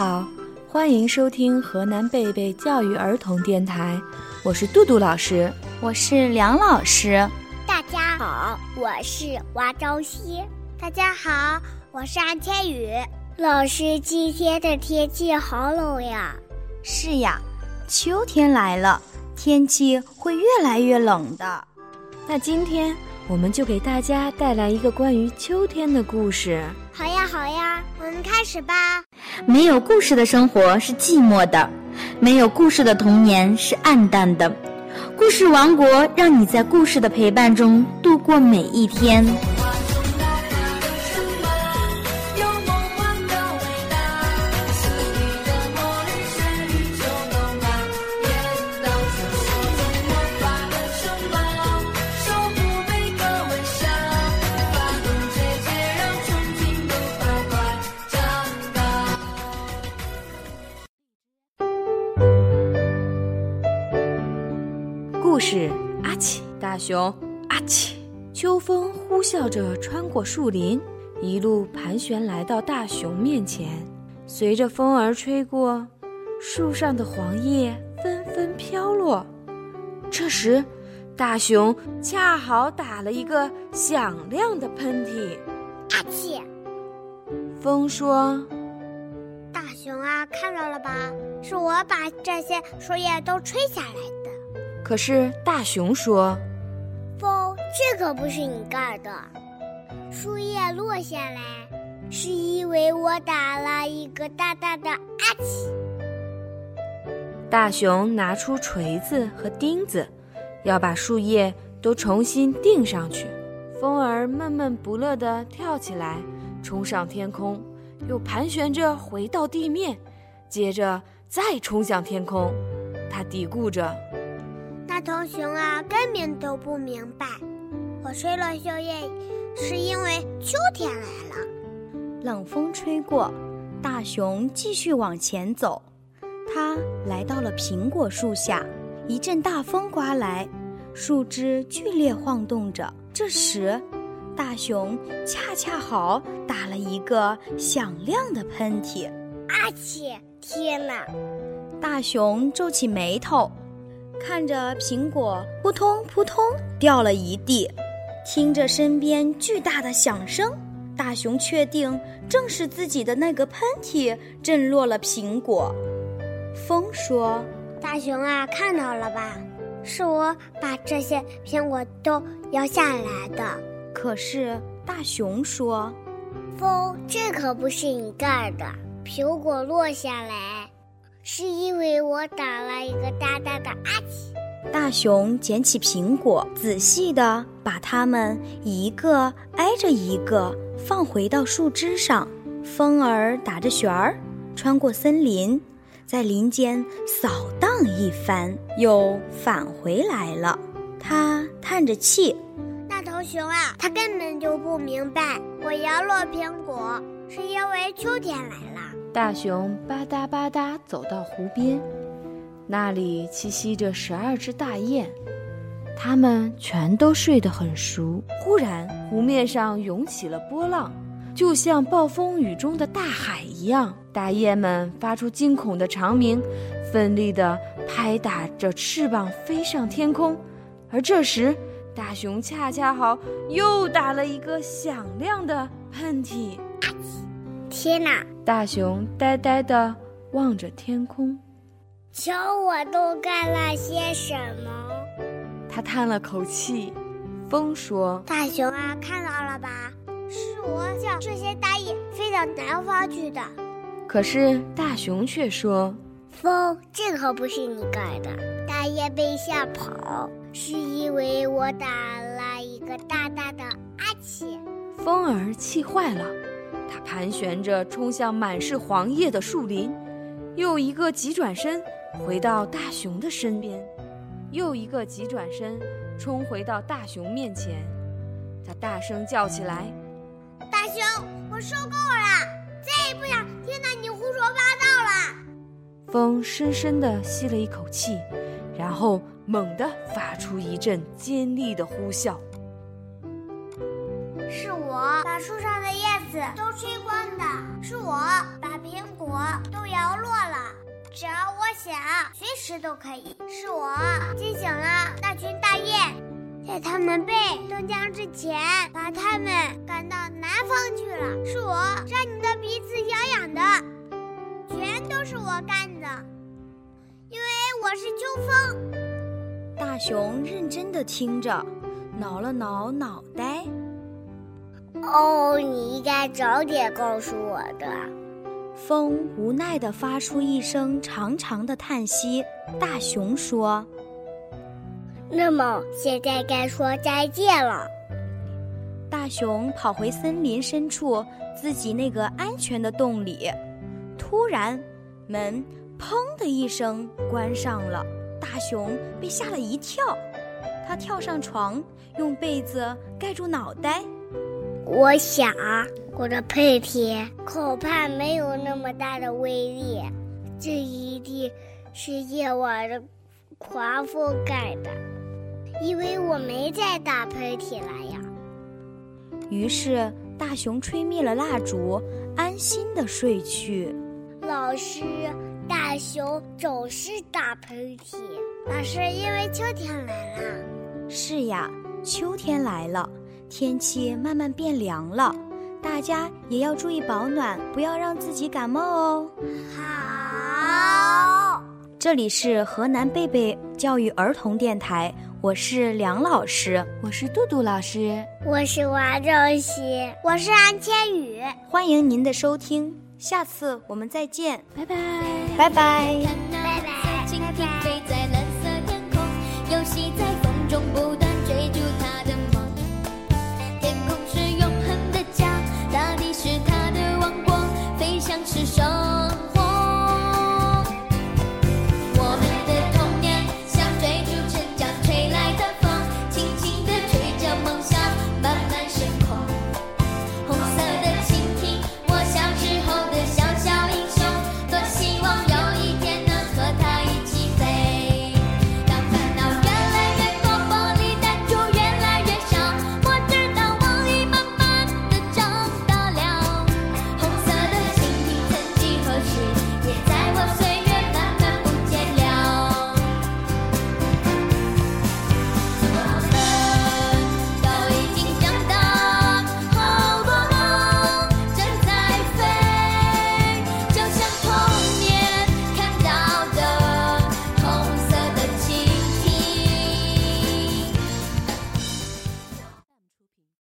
好，欢迎收听河南贝贝教育儿童电台，我是杜杜老师，我是梁老师。大家好，我是王朝曦。大家好，我是安天宇。老师，今天的天气好冷呀。是呀，秋天来了，天气会越来越冷的。那今天我们就给大家带来一个关于秋天的故事。好呀，好呀，我们开始吧。没有故事的生活是寂寞的，没有故事的童年是暗淡的。故事王国让你在故事的陪伴中度过每一天。故事阿奇大熊阿奇，秋风呼啸着穿过树林，一路盘旋来到大熊面前。随着风儿吹过，树上的黄叶纷纷飘落。这时，大熊恰好打了一个响亮的喷嚏。阿奇，风说：“大熊啊，看到了吧？是我把这些树叶都吹下来的。”可是大熊说：“风，这可不是你干的。树叶落下来，是因为我打了一个大大的阿嚏。”大熊拿出锤子和钉子，要把树叶都重新钉上去。风儿闷闷不乐地跳起来，冲上天空，又盘旋着回到地面，接着再冲向天空。他嘀咕着。大头熊啊，根本都不明白，我吹了树叶，是因为秋天来了。冷风吹过，大熊继续往前走。他来到了苹果树下，一阵大风刮来，树枝剧烈晃动着。这时，大熊恰恰好打了一个响亮的喷嚏。阿嚏，天哪！大熊皱起眉头。看着苹果扑通扑通掉了一地，听着身边巨大的响声，大熊确定正是自己的那个喷嚏震落了苹果。风说：“大熊啊，看到了吧？是我把这些苹果都摇下来的。”可是大熊说：“风，这可不是你干的。苹果落下来。”是因为我打了一个大大的阿嚏。大熊捡起苹果，仔细地把它们一个挨着一个放回到树枝上。风儿打着旋儿，穿过森林，在林间扫荡一番，又返回来了。他叹着气：“大头熊啊，他根本就不明白，我摇落苹果是因为秋天来了。”大熊吧嗒吧嗒走到湖边，那里栖息着十二只大雁，它们全都睡得很熟。忽然，湖面上涌起了波浪，就像暴风雨中的大海一样。大雁们发出惊恐的长鸣，奋力地拍打着翅膀飞上天空。而这时，大熊恰恰好又打了一个响亮的喷嚏。天哪！大熊呆呆地望着天空，瞧我都干了些什么？他叹了口气。风说：“大熊啊，看到了吧？是我叫这些大雁飞到南方去的。”可是大熊却说：“风，这可不是你干的。大雁被吓跑，是因为我打了一个大大的阿奇。”风儿气坏了。它盘旋着冲向满是黄叶的树林，又一个急转身回到大熊的身边，又一个急转身冲回到大熊面前。它大声叫起来：“大熊，我受够了，再也不想听到你胡说八道了。”风深深地吸了一口气，然后猛地发出一阵尖利的呼啸。是我把树上的叶子都吹光的，是我把苹果都摇落了。只要我想，随时都可以。是我惊醒了那群大雁，在他们被冻僵之前，把他们赶到南方去了。是我让你的鼻子痒痒的，全都是我干的，因为我是秋风。大熊认真的听着，挠了挠脑袋。哦，你应该早点告诉我的。风无奈地发出一声长长的叹息。大熊说：“那么现在该说再见了。”大熊跑回森林深处自己那个安全的洞里。突然，门“砰”的一声关上了。大熊被吓了一跳，他跳上床，用被子盖住脑袋。我想。我的喷嚏恐怕没有那么大的威力，这一定是夜晚的狂风盖的，因为我没再打喷嚏了呀。于是大熊吹灭了蜡烛，安心的睡去。老师，大熊总是打喷嚏，那是因为秋天来了。是呀，秋天来了，天气慢慢变凉了。大家也要注意保暖，不要让自己感冒哦。好，这里是河南贝贝教育儿童电台，我是梁老师，我是杜杜老师，我是王正熙，我是安千羽。欢迎您的收听，下次我们再见，拜拜，拜拜，拜拜。